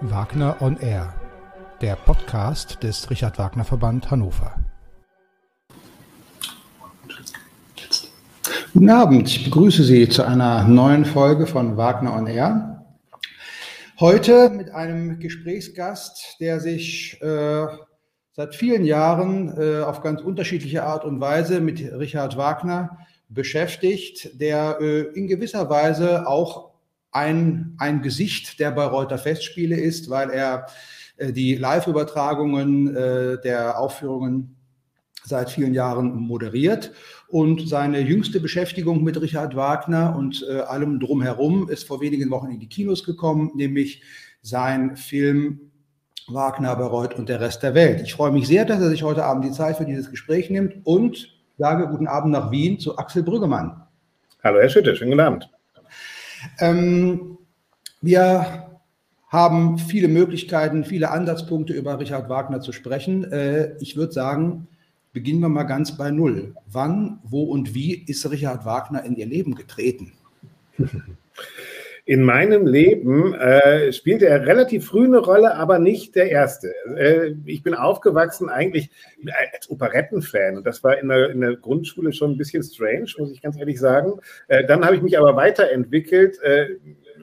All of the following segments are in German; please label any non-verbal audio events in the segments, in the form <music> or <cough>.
Wagner on Air, der Podcast des Richard Wagner Verband Hannover. Guten Abend, ich begrüße Sie zu einer neuen Folge von Wagner on Air. Heute mit einem Gesprächsgast, der sich äh, seit vielen Jahren äh, auf ganz unterschiedliche Art und Weise mit Richard Wagner beschäftigt, der äh, in gewisser Weise auch ein, ein Gesicht der Bayreuther Festspiele ist, weil er äh, die Live-Übertragungen äh, der Aufführungen seit vielen Jahren moderiert. Und seine jüngste Beschäftigung mit Richard Wagner und äh, allem drumherum ist vor wenigen Wochen in die Kinos gekommen, nämlich sein Film Wagner, Bayreuth und der Rest der Welt. Ich freue mich sehr, dass er sich heute Abend die Zeit für dieses Gespräch nimmt und sage guten Abend nach Wien zu Axel Brüggemann. Hallo Herr Schütte, schönen guten Abend. Ähm, wir haben viele Möglichkeiten, viele Ansatzpunkte über Richard Wagner zu sprechen. Äh, ich würde sagen, beginnen wir mal ganz bei Null. Wann, wo und wie ist Richard Wagner in Ihr Leben getreten? <laughs> In meinem Leben äh, spielte er relativ früh eine Rolle, aber nicht der erste. Äh, ich bin aufgewachsen eigentlich als Operettenfan und das war in der, in der, Grundschule schon ein bisschen strange, muss ich ganz ehrlich sagen. Äh, dann habe ich mich aber weiterentwickelt äh,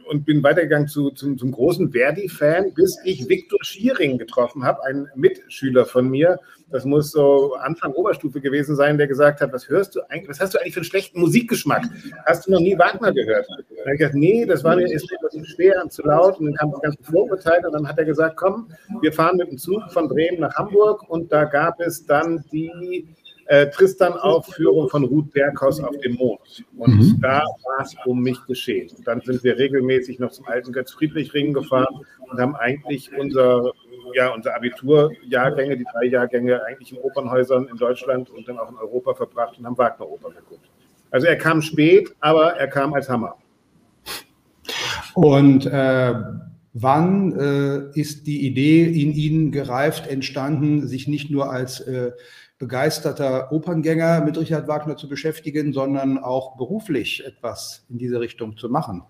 und bin weitergegangen zu, zum, zum großen Verdi-Fan, bis ich Viktor Schiering getroffen habe, einen Mitschüler von mir, das muss so Anfang Oberstufe gewesen sein, der gesagt hat, was hörst du eigentlich, was hast du eigentlich für einen schlechten Musikgeschmack? Hast du noch nie Wagner gehört? Dann habe ich gesagt, nee, das war mir ist schwer und zu laut und dann kam das ganze Vorurteil und dann hat er gesagt, komm, wir fahren mit dem Zug von Bremen nach Hamburg und da gab es dann die äh, Tristan-Aufführung von Ruth Berghaus auf dem Mond. Und mhm. da war es um mich geschehen. Und dann sind wir regelmäßig noch zum alten Götz-Friedrich-Ring gefahren und haben eigentlich unser ja, unsere Abiturjahrgänge, die drei Jahrgänge, eigentlich in Opernhäusern in Deutschland und dann auch in Europa verbracht und haben Wagner-Oper geguckt. Also er kam spät, aber er kam als Hammer. Und äh, wann äh, ist die Idee in Ihnen gereift, entstanden, sich nicht nur als äh, begeisterter Operngänger mit Richard Wagner zu beschäftigen, sondern auch beruflich etwas in diese Richtung zu machen?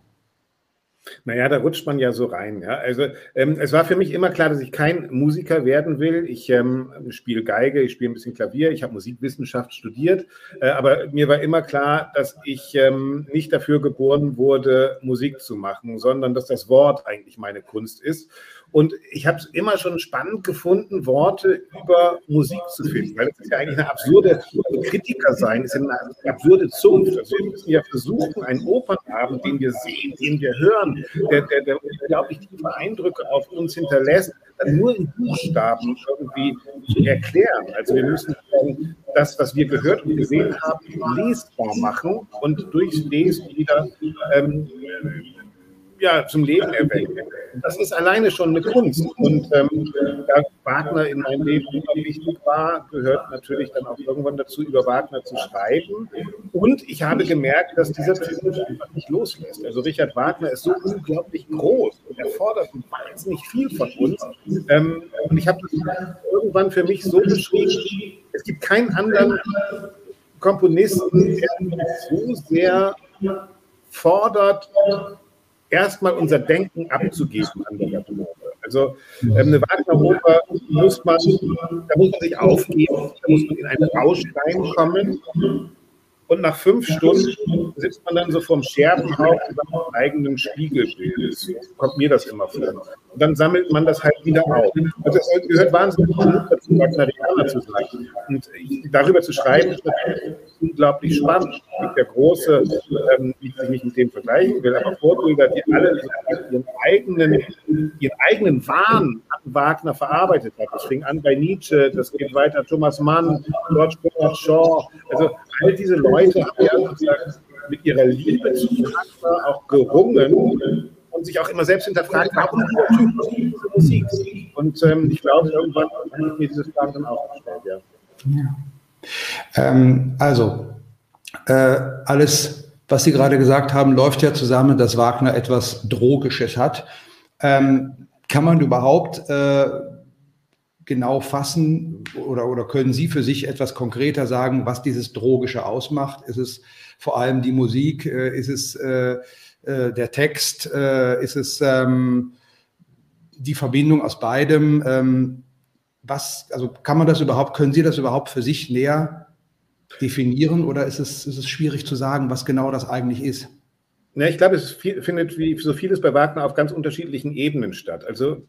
Naja, da rutscht man ja so rein. Ja. Also ähm, es war für mich immer klar, dass ich kein Musiker werden will. Ich ähm, spiele Geige, ich spiele ein bisschen Klavier, ich habe Musikwissenschaft studiert, äh, aber mir war immer klar, dass ich ähm, nicht dafür geboren wurde, Musik zu machen, sondern dass das Wort eigentlich meine Kunst ist. Und ich habe es immer schon spannend gefunden, Worte über Musik zu finden, weil es ist ja eigentlich eine absurde Kritiker sein, ist eine absurde Zunft. Also wir müssen ja versuchen, einen Opernabend, den wir sehen, den wir hören, der, der, der unglaublich tiefe Eindrücke auf uns hinterlässt, dann nur in Buchstaben irgendwie zu erklären. Also wir müssen das, was wir gehört und gesehen haben, lesbar machen und durchs Lesen wieder ähm, ja, zum Leben erwecken. Das ist alleine schon eine Kunst. Und ähm, da Wagner in meinem Leben immer wichtig war, gehört natürlich dann auch irgendwann dazu, über Wagner zu schreiben. Und ich habe gemerkt, dass dieser Typ einfach nicht loslässt. Also Richard Wagner ist so unglaublich groß und er fordert wahnsinnig viel von uns. Ähm, und ich habe das irgendwann für mich so beschrieben, es gibt keinen anderen Komponisten, der so sehr fordert, erstmal unser Denken abzugeben an der Oper. Also ähm, eine Wagner-Oper muss man, da muss man sich aufgeben, da muss man in einen Rausch reinkommen und nach fünf Stunden sitzt man dann so vorm Scherbenhaufen seinem eigenen Spiegelbild. So kommt mir das immer vor. Und dann sammelt man das halt wieder auf. Also es gehört wahnsinnig dazu, Wagnerianer zu sein. Und darüber zu schreiben, ist natürlich unglaublich spannend. Der große, ähm, wie ich mich mit dem vergleichen will, aber Vorbilder, die alle ihren eigenen, ihren eigenen Wahn an Wagner verarbeitet hat. Das fing an bei Nietzsche, das geht weiter Thomas Mann, George Bernard Shaw. Also all diese Leute haben ja mit ihrer Liebe zu Wagner auch gerungen und sich auch immer selbst hinterfragt, warum diese Musik? Und ähm, ich glaube, irgendwann habe ich mir diese Frage dann auch gestellt, ja. ja. Ähm, also, äh, alles, was Sie gerade gesagt haben, läuft ja zusammen, dass Wagner etwas Drogisches hat. Ähm, kann man überhaupt äh, genau fassen oder, oder können Sie für sich etwas konkreter sagen, was dieses Drogische ausmacht? Ist es vor allem die Musik? Äh, ist es äh, äh, der Text? Äh, ist es ähm, die Verbindung aus beidem? Ähm, was, also kann man das überhaupt, können Sie das überhaupt für sich näher definieren oder ist es, ist es schwierig zu sagen, was genau das eigentlich ist? Ja, ich glaube, es findet wie so vieles bei Wagner auf ganz unterschiedlichen Ebenen statt. Also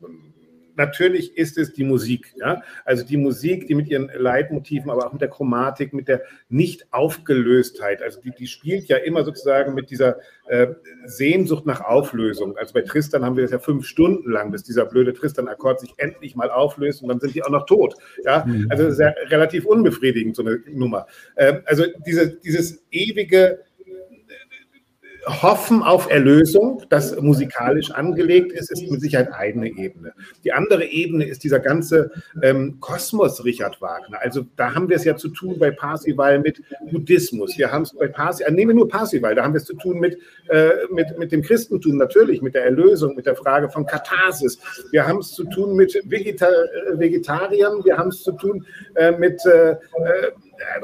natürlich ist es die Musik. Ja? Also die Musik, die mit ihren Leitmotiven, aber auch mit der Chromatik, mit der Nicht-Aufgelöstheit. Also die, die spielt ja immer sozusagen mit dieser äh, Sehnsucht nach Auflösung. Also bei Tristan haben wir das ja fünf Stunden lang, bis dieser blöde Tristan-Akkord sich endlich mal auflöst und dann sind die auch noch tot. Ja? Mhm. Also das ist ja relativ unbefriedigend, so eine Nummer. Äh, also diese, dieses ewige Hoffen auf Erlösung, das musikalisch angelegt ist, ist mit Sicherheit eine Ebene. Die andere Ebene ist dieser ganze ähm, Kosmos Richard Wagner. Also da haben wir es ja zu tun bei Parsival mit Buddhismus. Wir haben es bei Parsival, äh, nehmen wir nur Parsival, da haben wir es zu tun mit, äh, mit, mit dem Christentum natürlich, mit der Erlösung, mit der Frage von Katharsis. Wir haben es zu tun mit Vegeta äh, Vegetariern, wir haben es zu tun äh, mit äh, äh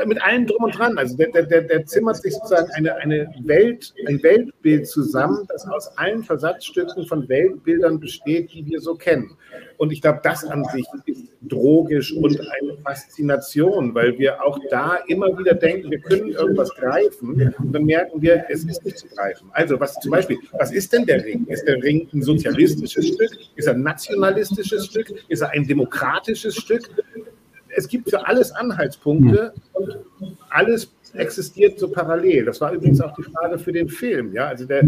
mit allem drum und dran. Also der, der, der zimmert sich sozusagen eine, eine Welt, ein Weltbild zusammen, das aus allen Versatzstücken von Weltbildern besteht, die wir so kennen. Und ich glaube, das an sich ist drogisch und eine Faszination, weil wir auch da immer wieder denken, wir können irgendwas greifen und dann merken wir, es ist nicht zu greifen. Also was zum Beispiel, was ist denn der Ring? Ist der Ring ein sozialistisches Stück? Ist er ein nationalistisches Stück? Ist er ein demokratisches Stück? Es gibt für alles Anhaltspunkte und alles existiert so parallel. Das war übrigens auch die Frage für den Film, ja, also der,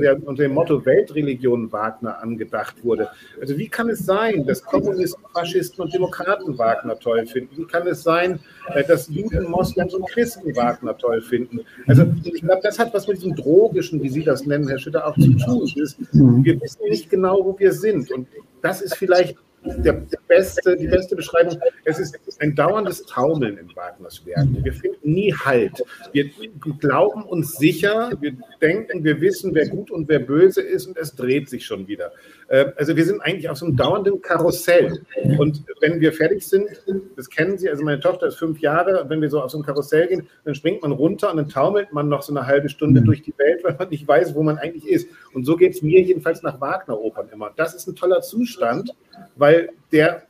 der unter dem Motto Weltreligion Wagner angedacht wurde. Also wie kann es sein, dass Kommunisten, Faschisten und Demokraten Wagner toll finden? Wie kann es sein, äh, dass Juden, Moslems und Christen Wagner toll finden? Also ich glaube, das hat was mit diesem drogischen, wie Sie das nennen, Herr Schütter, auch zu tun. Wir wissen nicht genau, wo wir sind und das ist vielleicht der, der beste, die beste Beschreibung. Es ist ein dauerndes Taumeln in Wagners Werken. Wir finden nie Halt. Wir glauben uns sicher, wir denken, wir wissen, wer gut und wer böse ist und es dreht sich schon wieder. Äh, also wir sind eigentlich auf so einem dauernden Karussell. Und wenn wir fertig sind, das kennen Sie, also meine Tochter ist fünf Jahre, wenn wir so auf so ein Karussell gehen, dann springt man runter und dann taumelt man noch so eine halbe Stunde durch die Welt, weil man nicht weiß, wo man eigentlich ist. Und so geht es mir jedenfalls nach Wagner-Opern immer. Das ist ein toller Zustand, weil der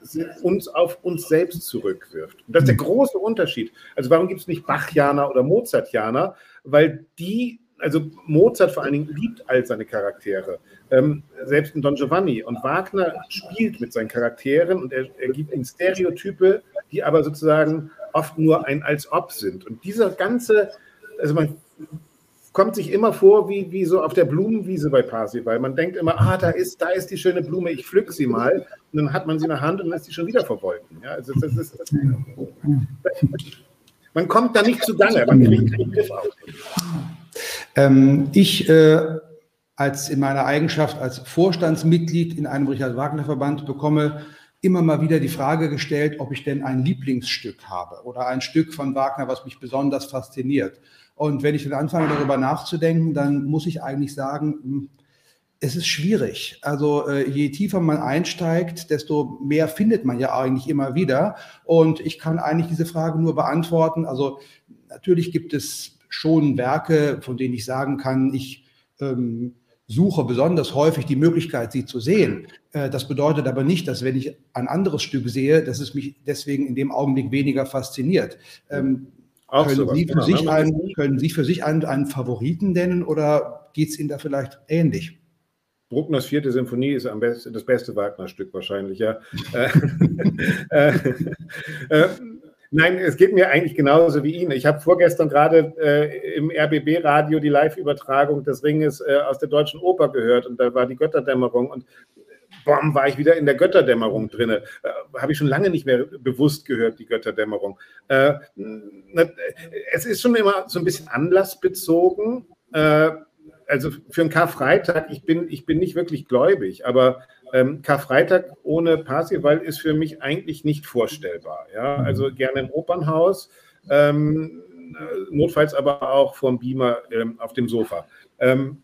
uns auf uns selbst zurückwirft. Und das ist der große Unterschied. Also warum gibt es nicht Bachianer oder Mozartianer? Weil die, also Mozart vor allen Dingen liebt all seine Charaktere. Ähm, selbst in Don Giovanni. Und Wagner spielt mit seinen Charakteren und er, er gibt ihnen Stereotype, die aber sozusagen oft nur ein Als-Ob sind. Und dieser ganze, also man kommt sich immer vor wie, wie so auf der Blumenwiese bei Parsival. Man denkt immer, ah, da ist, da ist die schöne Blume, ich pflück sie mal. Und dann hat man sie in der Hand und lässt sie schon wieder verwolken. Ja, also das ist, das, man kommt da nicht zu Gange, man kriegt keinen Griff auf. Ähm, ich äh, als in meiner Eigenschaft als Vorstandsmitglied in einem Richard Wagner Verband bekomme immer mal wieder die Frage gestellt, ob ich denn ein Lieblingsstück habe oder ein Stück von Wagner, was mich besonders fasziniert. Und wenn ich dann anfange, darüber nachzudenken, dann muss ich eigentlich sagen, hm, es ist schwierig. Also äh, je tiefer man einsteigt, desto mehr findet man ja eigentlich immer wieder. Und ich kann eigentlich diese Frage nur beantworten. Also natürlich gibt es schon Werke, von denen ich sagen kann, ich ähm, suche besonders häufig die Möglichkeit, sie zu sehen. Äh, das bedeutet aber nicht, dass wenn ich ein anderes Stück sehe, dass es mich deswegen in dem Augenblick weniger fasziniert. Ähm, auch können, Sie für genau, sich einen, können Sie für sich einen, einen Favoriten nennen oder geht es Ihnen da vielleicht ähnlich? Bruckners vierte Sinfonie ist am besten, das beste Wagner-Stück wahrscheinlich, ja. Äh, <laughs> äh, äh, nein, es geht mir eigentlich genauso wie Ihnen. Ich habe vorgestern gerade äh, im RBB-Radio die Live-Übertragung des Ringes äh, aus der Deutschen Oper gehört und da war die Götterdämmerung und bam, war ich wieder in der Götterdämmerung drin. Äh, Habe ich schon lange nicht mehr bewusst gehört, die Götterdämmerung. Äh, es ist schon immer so ein bisschen anlassbezogen. Äh, also für einen Karfreitag, ich bin, ich bin nicht wirklich gläubig, aber ähm, Karfreitag ohne Parsival ist für mich eigentlich nicht vorstellbar. Ja? Also gerne im Opernhaus, ähm, notfalls aber auch vom Beamer ähm, auf dem Sofa. Ähm,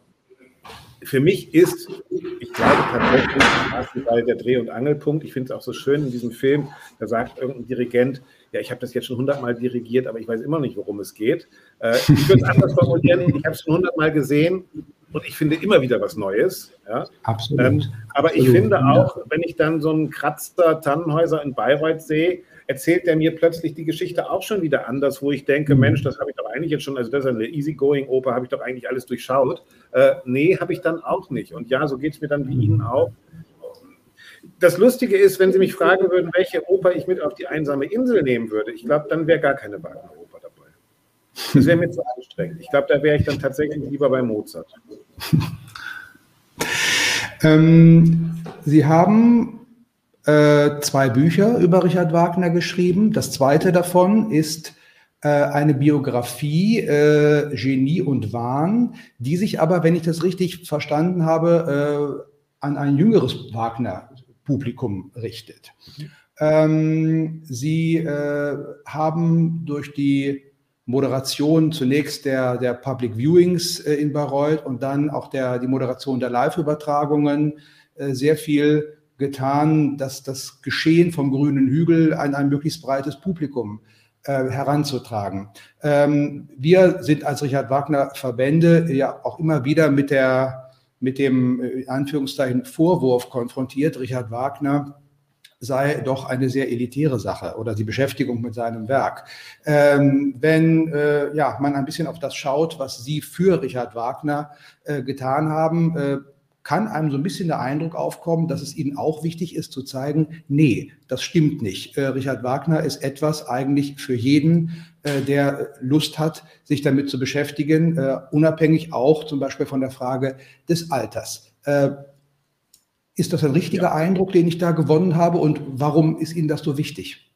für mich ist, ich glaube tatsächlich, Basketball der Dreh- und Angelpunkt. Ich finde es auch so schön in diesem Film, da sagt irgendein Dirigent, ja, ich habe das jetzt schon hundertmal dirigiert, aber ich weiß immer nicht, worum es geht. Äh, ich würde es anders formulieren, ich habe es schon hundertmal gesehen und ich finde immer wieder was Neues. Ja? Absolut. Ähm, aber Absolut. ich finde auch, wenn ich dann so einen Kratzer Tannenhäuser in Bayreuth sehe, erzählt er mir plötzlich die Geschichte auch schon wieder anders, wo ich denke, mhm. Mensch, das habe ich doch eigentlich jetzt schon, also das ist eine Easygoing-Oper, habe ich doch eigentlich alles durchschaut. Äh, nee, habe ich dann auch nicht. Und ja, so geht es mir dann wie Ihnen auch. Das Lustige ist, wenn Sie mich fragen würden, welche Oper ich mit auf die einsame Insel nehmen würde, ich glaube, dann wäre gar keine Wagner-Oper dabei. Das wäre mir zu anstrengend. Ich glaube, da wäre ich dann tatsächlich lieber bei Mozart. <laughs> Ähm, Sie haben äh, zwei Bücher über Richard Wagner geschrieben. Das zweite davon ist äh, eine Biografie äh, Genie und Wahn, die sich aber, wenn ich das richtig verstanden habe, äh, an ein jüngeres Wagner-Publikum richtet. Ähm, Sie äh, haben durch die Moderation zunächst der, der Public Viewings in Bayreuth und dann auch der, die Moderation der Live-Übertragungen sehr viel getan, dass das Geschehen vom grünen Hügel an ein möglichst breites Publikum äh, heranzutragen. Ähm, wir sind als Richard Wagner Verbände ja auch immer wieder mit der mit dem äh, in Anführungszeichen Vorwurf konfrontiert, Richard Wagner sei doch eine sehr elitäre Sache oder die Beschäftigung mit seinem Werk. Ähm, wenn äh, ja, man ein bisschen auf das schaut, was Sie für Richard Wagner äh, getan haben, äh, kann einem so ein bisschen der Eindruck aufkommen, dass es ihnen auch wichtig ist zu zeigen, nee, das stimmt nicht. Äh, Richard Wagner ist etwas eigentlich für jeden, äh, der Lust hat, sich damit zu beschäftigen, äh, unabhängig auch zum Beispiel von der Frage des Alters. Äh, ist das ein richtiger ja. Eindruck, den ich da gewonnen habe und warum ist Ihnen das so wichtig?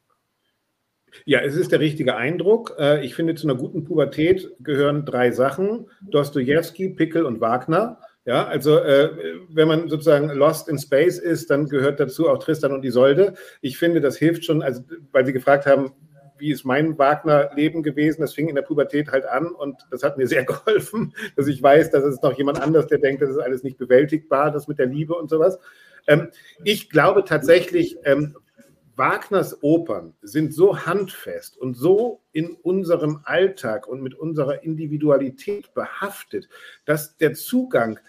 Ja, es ist der richtige Eindruck. Äh, ich finde, zu einer guten Pubertät gehören drei Sachen: Dostoevsky, Pickel und Wagner. Ja, also äh, wenn man sozusagen lost in space ist, dann gehört dazu auch Tristan und Isolde. Ich finde, das hilft schon, also weil Sie gefragt haben, wie ist mein Wagner-Leben gewesen? Das fing in der Pubertät halt an und das hat mir sehr <laughs> geholfen, dass ich weiß, dass es noch jemand anders, der denkt, das ist alles nicht bewältigbar, das mit der Liebe und sowas. Ähm, ich glaube tatsächlich, ähm, Wagners Opern sind so handfest und so in unserem Alltag und mit unserer Individualität behaftet, dass der Zugang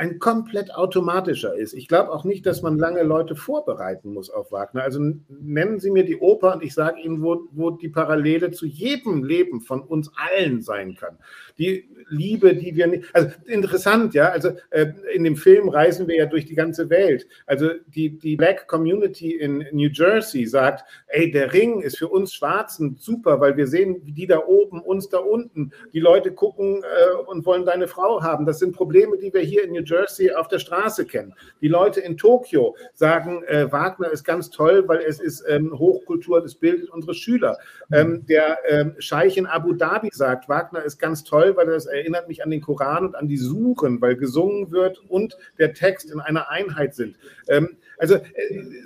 ein komplett automatischer ist. Ich glaube auch nicht, dass man lange Leute vorbereiten muss auf Wagner. Also nennen Sie mir die Oper und ich sage Ihnen, wo, wo die Parallele zu jedem Leben von uns allen sein kann. Die Liebe, die wir nicht. Also interessant, ja. Also äh, in dem Film reisen wir ja durch die ganze Welt. Also die, die Black Community in New Jersey sagt, ey, der Ring ist für uns Schwarzen super, weil wir sehen, die da oben, uns da unten. Die Leute gucken äh, und wollen deine Frau haben. Das sind Probleme, die wir hier in New Jersey auf der Straße kennen. Die Leute in Tokio sagen, äh, Wagner ist ganz toll, weil es ist ähm, Hochkultur, das bildet unsere Schüler. Ähm, der ähm, Scheich in Abu Dhabi sagt, Wagner ist ganz toll, weil das erinnert mich an den Koran und an die Suchen, weil gesungen wird und der Text in einer Einheit sind. Ähm, also äh,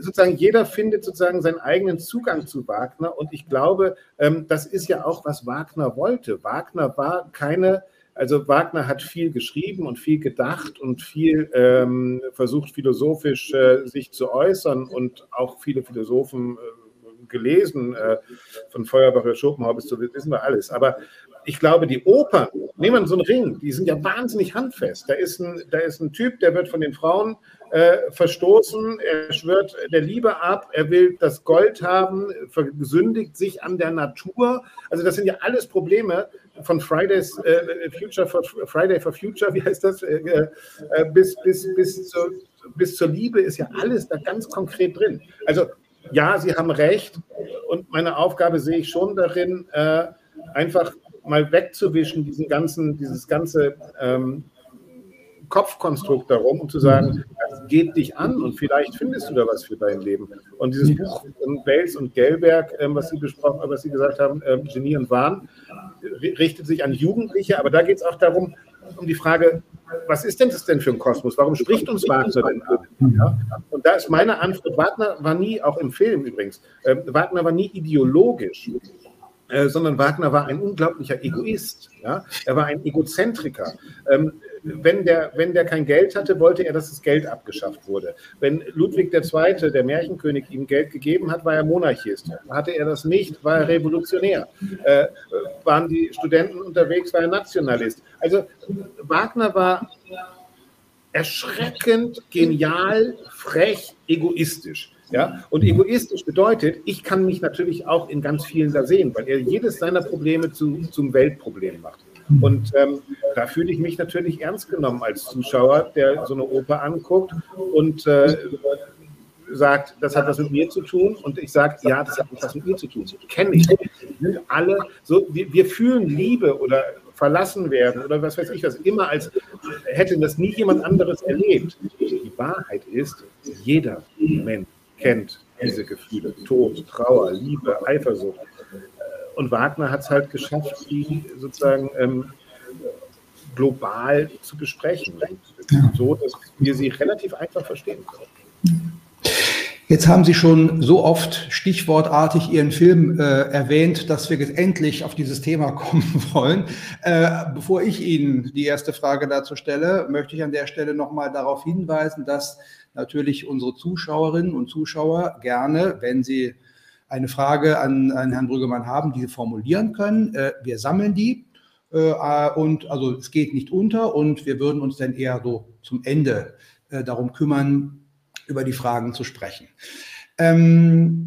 sozusagen jeder findet sozusagen seinen eigenen Zugang zu Wagner und ich glaube, ähm, das ist ja auch, was Wagner wollte. Wagner war keine also Wagner hat viel geschrieben und viel gedacht und viel ähm, versucht, philosophisch äh, sich zu äußern und auch viele Philosophen äh, gelesen, äh, von Feuerbach, Schopenhauer bis zu wissen wir alles. Aber ich glaube, die Opern, nehmen wir so einen Ring, die sind ja wahnsinnig handfest. Da ist ein, da ist ein Typ, der wird von den Frauen äh, verstoßen, er schwört der Liebe ab, er will das Gold haben, versündigt sich an der Natur. Also das sind ja alles Probleme von Fridays äh, Future for, Friday for Future, wie heißt das, äh, äh, bis, bis, bis, zur, bis zur Liebe ist ja alles da ganz konkret drin. Also ja, Sie haben recht und meine Aufgabe sehe ich schon darin, äh, einfach mal wegzuwischen, diesen ganzen, dieses ganze ähm, Kopfkonstrukt darum, um zu sagen, das geht dich an und vielleicht findest du da was für dein Leben. Und dieses Buch von Bales und Gelberg, ähm, was Sie besprochen, was Sie gesagt haben, ähm, Genie und Wahn, richtet sich an Jugendliche, aber da geht es auch darum, um die Frage, was ist denn das denn für ein Kosmos? Warum spricht uns Wagner denn an? Ja? Und da ist meine Antwort, Wagner war nie, auch im Film übrigens, äh, Wagner war nie ideologisch. Äh, sondern Wagner war ein unglaublicher Egoist. Ja? Er war ein Egozentriker. Ähm, wenn der, wenn der kein Geld hatte, wollte er, dass das Geld abgeschafft wurde. Wenn Ludwig II., der Märchenkönig, ihm Geld gegeben hat, war er Monarchist. Hatte er das nicht, war er Revolutionär. Äh, waren die Studenten unterwegs, war er Nationalist. Also Wagner war erschreckend genial, frech, egoistisch. Ja? Und egoistisch bedeutet, ich kann mich natürlich auch in ganz vielen da sehen, weil er jedes seiner Probleme zu, zum Weltproblem macht. Und ähm, da fühle ich mich natürlich ernst genommen als Zuschauer, der so eine Oper anguckt und äh, sagt, das hat was mit mir zu tun. Und ich sage, ja, das hat was mit mir zu tun. Kenne ich. Wir alle so, wir, wir fühlen Liebe oder verlassen werden oder was weiß ich was, immer als hätte das nie jemand anderes erlebt. Die Wahrheit ist, jeder Mensch kennt diese Gefühle. Tod, Trauer, Liebe, Eifersucht. Und Wagner hat es halt geschafft, die sozusagen ähm, global zu besprechen. So, dass wir sie relativ einfach verstehen können. Jetzt haben Sie schon so oft stichwortartig Ihren Film äh, erwähnt, dass wir jetzt endlich auf dieses Thema <laughs> kommen wollen. Äh, bevor ich Ihnen die erste Frage dazu stelle, möchte ich an der Stelle nochmal darauf hinweisen, dass natürlich unsere Zuschauerinnen und Zuschauer gerne, wenn sie eine Frage an, an Herrn Brüggemann haben, diese formulieren können. Äh, wir sammeln die äh, und also es geht nicht unter und wir würden uns dann eher so zum Ende äh, darum kümmern, über die Fragen zu sprechen. Ähm,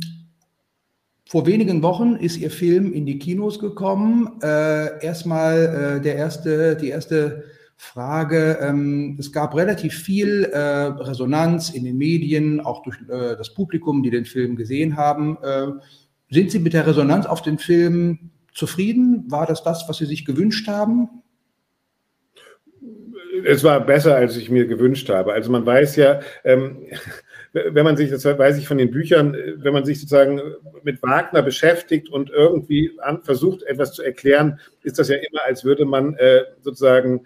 vor wenigen Wochen ist Ihr Film in die Kinos gekommen. Äh, erstmal äh, der erste, die erste Frage. Ähm, es gab relativ viel äh, Resonanz in den Medien, auch durch äh, das Publikum, die den Film gesehen haben. Äh, sind Sie mit der Resonanz auf den Film zufrieden? War das das, was Sie sich gewünscht haben? Es war besser, als ich mir gewünscht habe. Also man weiß ja, ähm, <laughs> wenn man sich, das weiß ich von den Büchern, wenn man sich sozusagen mit Wagner beschäftigt und irgendwie an, versucht, etwas zu erklären, ist das ja immer, als würde man äh, sozusagen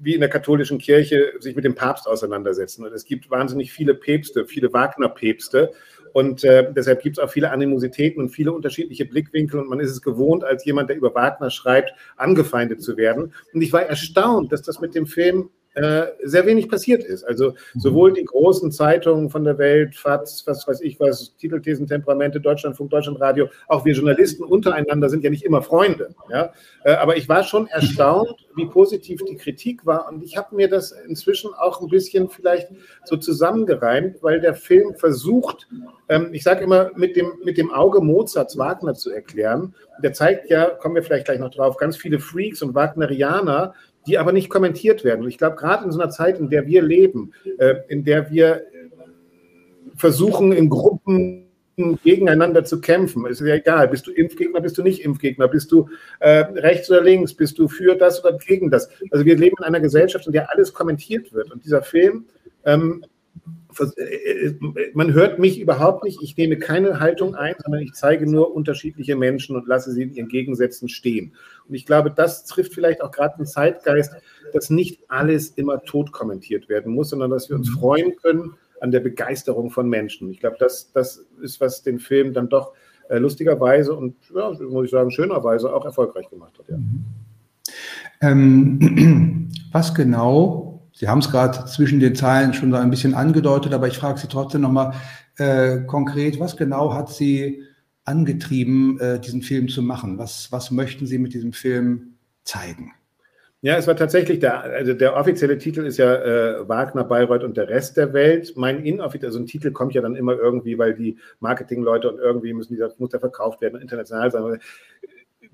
wie in der katholischen Kirche sich mit dem Papst auseinandersetzen. Und es gibt wahnsinnig viele Päpste, viele Wagner-Päpste. Und äh, deshalb gibt es auch viele Animositäten und viele unterschiedliche Blickwinkel. Und man ist es gewohnt, als jemand, der über Wagner schreibt, angefeindet zu werden. Und ich war erstaunt, dass das mit dem Film äh, sehr wenig passiert ist. Also sowohl die großen Zeitungen von der Welt, FATS, was weiß ich was, Titelthesen, Temperamente, Deutschlandfunk, Deutschlandradio, auch wir Journalisten untereinander sind ja nicht immer Freunde. Ja? Äh, aber ich war schon erstaunt, wie positiv die Kritik war und ich habe mir das inzwischen auch ein bisschen vielleicht so zusammengereimt, weil der Film versucht, ähm, ich sage immer, mit dem, mit dem Auge Mozarts Wagner zu erklären. Der zeigt ja, kommen wir vielleicht gleich noch drauf, ganz viele Freaks und Wagnerianer, die aber nicht kommentiert werden. Und ich glaube, gerade in so einer Zeit, in der wir leben, äh, in der wir versuchen, in Gruppen gegeneinander zu kämpfen. Ist ja egal, bist du Impfgegner, bist du nicht Impfgegner, bist du äh, rechts oder links, bist du für das oder gegen das. Also wir leben in einer Gesellschaft, in der alles kommentiert wird. Und dieser Film ähm, äh, äh, man hört mich überhaupt nicht. Ich nehme keine Haltung ein, sondern ich zeige nur unterschiedliche Menschen und lasse sie in ihren Gegensätzen stehen. Und ich glaube, das trifft vielleicht auch gerade den Zeitgeist, dass nicht alles immer tot kommentiert werden muss, sondern dass wir uns freuen können an der Begeisterung von Menschen. Ich glaube, das, das ist, was den Film dann doch äh, lustigerweise und, ja, muss ich sagen, schönerweise auch erfolgreich gemacht hat. Ja. Ähm, <clears throat> was genau Sie haben es gerade zwischen den Zeilen schon so ein bisschen angedeutet, aber ich frage Sie trotzdem nochmal äh, konkret, was genau hat Sie angetrieben, äh, diesen Film zu machen? Was, was möchten Sie mit diesem Film zeigen? Ja, es war tatsächlich der, also der offizielle Titel ist ja äh, Wagner, Bayreuth und der Rest der Welt. Mein inoffizieller, also ein Titel kommt ja dann immer irgendwie, weil die Marketingleute und irgendwie müssen die, muss der verkauft werden, international sein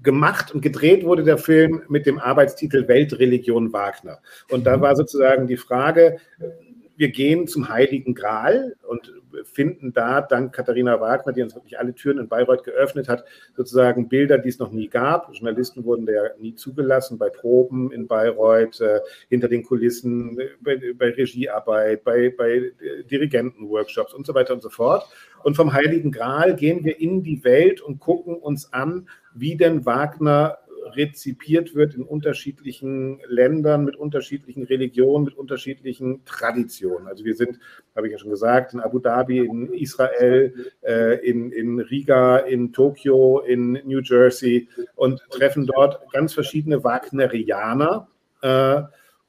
gemacht und gedreht wurde der Film mit dem Arbeitstitel Weltreligion Wagner. Und da war sozusagen die Frage, wir gehen zum Heiligen Gral und finden da dank Katharina Wagner, die uns wirklich alle Türen in Bayreuth geöffnet hat, sozusagen Bilder, die es noch nie gab. Journalisten wurden da nie zugelassen bei Proben in Bayreuth, äh, hinter den Kulissen, bei, bei Regiearbeit, bei, bei Dirigentenworkshops und so weiter und so fort. Und vom Heiligen Gral gehen wir in die Welt und gucken uns an, wie denn Wagner rezipiert wird in unterschiedlichen Ländern, mit unterschiedlichen Religionen, mit unterschiedlichen Traditionen. Also wir sind, habe ich ja schon gesagt, in Abu Dhabi, in Israel, äh, in, in Riga, in Tokio, in New Jersey und treffen dort ganz verschiedene Wagnerianer. Äh,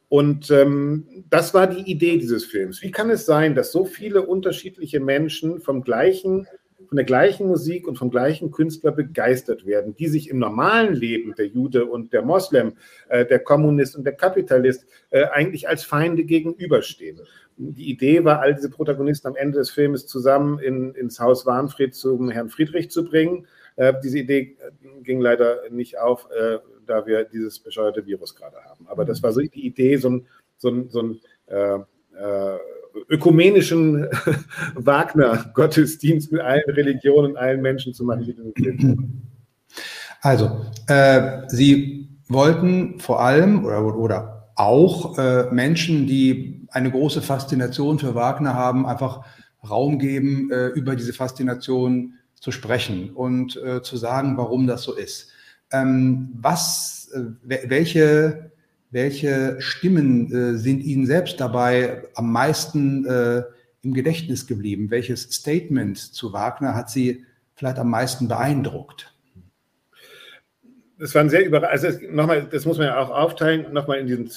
und ähm, das war die Idee dieses Films. Wie kann es sein, dass so viele unterschiedliche Menschen vom gleichen von der gleichen Musik und vom gleichen Künstler begeistert werden, die sich im normalen Leben, der Jude und der Moslem, äh, der Kommunist und der Kapitalist, äh, eigentlich als Feinde gegenüberstehen. Die Idee war, all diese Protagonisten am Ende des Films zusammen in, ins Haus Warnfried zum Herrn Friedrich zu bringen. Äh, diese Idee äh, ging leider nicht auf, äh, da wir dieses bescheuerte Virus gerade haben. Aber das war so die Idee, so ein, so ein, so ein äh, ökumenischen <laughs> Wagner-Gottesdienst mit allen Religionen, allen Menschen zu Film Also, äh, Sie wollten vor allem oder, oder auch äh, Menschen, die eine große Faszination für Wagner haben, einfach Raum geben, äh, über diese Faszination zu sprechen und äh, zu sagen, warum das so ist. Ähm, was, äh, welche welche Stimmen äh, sind Ihnen selbst dabei am meisten äh, im Gedächtnis geblieben? Welches Statement zu Wagner hat Sie vielleicht am meisten beeindruckt? Das waren sehr überraschend. Also nochmal, das muss man ja auch aufteilen, nochmal in diesen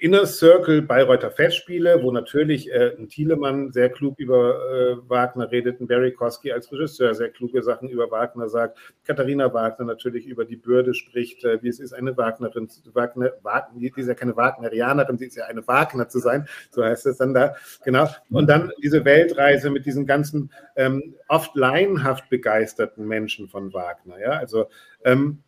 Inner Circle Bayreuther Festspiele, wo natürlich äh, ein Thielemann sehr klug über äh, Wagner redet, ein Barry Kosky als Regisseur sehr kluge Sachen über Wagner sagt, Katharina Wagner natürlich über die Bürde spricht, äh, wie es ist, eine Wagnerin, Wagner, Wagner, die ist ja keine Wagnerianerin, sie ist ja eine Wagner zu sein, so heißt es dann da, genau. Und dann diese Weltreise mit diesen ganzen ähm, oft laienhaft begeisterten Menschen von Wagner, ja, also ähm,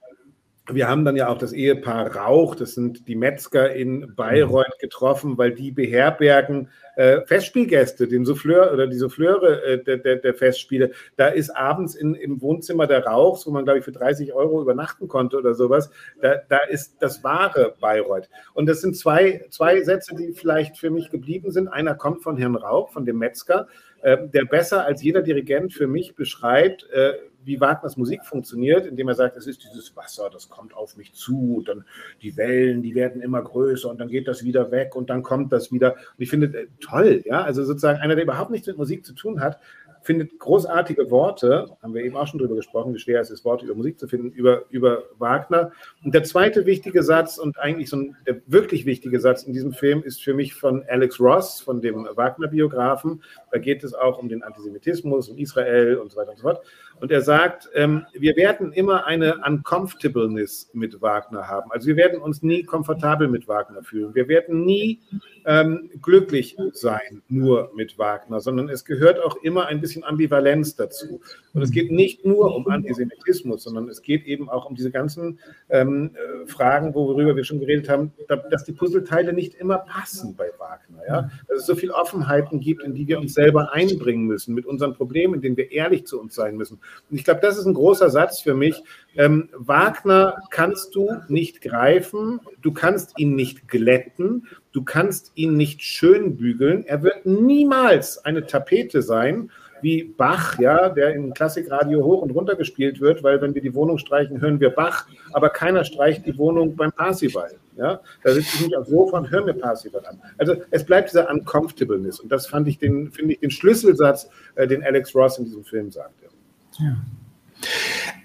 wir haben dann ja auch das Ehepaar Rauch, das sind die Metzger in Bayreuth getroffen, weil die beherbergen äh, Festspielgäste, den Souffleur oder die Souffleure äh, der, der, der, Festspiele. Da ist abends in, im Wohnzimmer der Rauchs, wo man, glaube ich, für 30 Euro übernachten konnte oder sowas, da, da ist das wahre Bayreuth. Und das sind zwei, zwei Sätze, die vielleicht für mich geblieben sind. Einer kommt von Herrn Rauch, von dem Metzger, äh, der besser als jeder Dirigent für mich beschreibt, äh, wie Wagners Musik funktioniert, indem er sagt, es ist dieses Wasser, das kommt auf mich zu, und dann die Wellen, die werden immer größer und dann geht das wieder weg und dann kommt das wieder. Und ich finde äh, toll, ja, also sozusagen einer, der überhaupt nichts mit Musik zu tun hat, findet großartige Worte, haben wir eben auch schon drüber gesprochen, wie schwer es ist, Worte über Musik zu finden, über, über Wagner. Und der zweite wichtige Satz und eigentlich so ein, der wirklich wichtige Satz in diesem Film ist für mich von Alex Ross, von dem Wagner-Biografen. Da geht es auch um den Antisemitismus, um Israel und so weiter und so fort. Und er sagt, ähm, wir werden immer eine Uncomfortableness mit Wagner haben. Also wir werden uns nie komfortabel mit Wagner fühlen. Wir werden nie ähm, glücklich sein nur mit Wagner, sondern es gehört auch immer ein bisschen Ambivalenz dazu. Und es geht nicht nur um Antisemitismus, sondern es geht eben auch um diese ganzen ähm, äh, Fragen, worüber wir schon geredet haben, dass die Puzzleteile nicht immer passen bei Wagner. Ja? Dass es so viele Offenheiten gibt, in die wir uns selber einbringen müssen, mit unseren Problemen, in denen wir ehrlich zu uns sein müssen. Und ich glaube, das ist ein großer Satz für mich. Ähm, Wagner kannst du nicht greifen, du kannst ihn nicht glätten, du kannst ihn nicht schön bügeln. Er wird niemals eine Tapete sein, wie Bach, ja, der im Klassikradio hoch und runter gespielt wird, weil wenn wir die Wohnung streichen, hören wir Bach, aber keiner streicht die Wohnung beim Parsival. Ja? Da sitze ich nicht auf Sofa und höre mir Parsival an. Also es bleibt dieser Uncomfortableness und das fand ich den, finde ich, den Schlüsselsatz, äh, den Alex Ross in diesem Film sagte.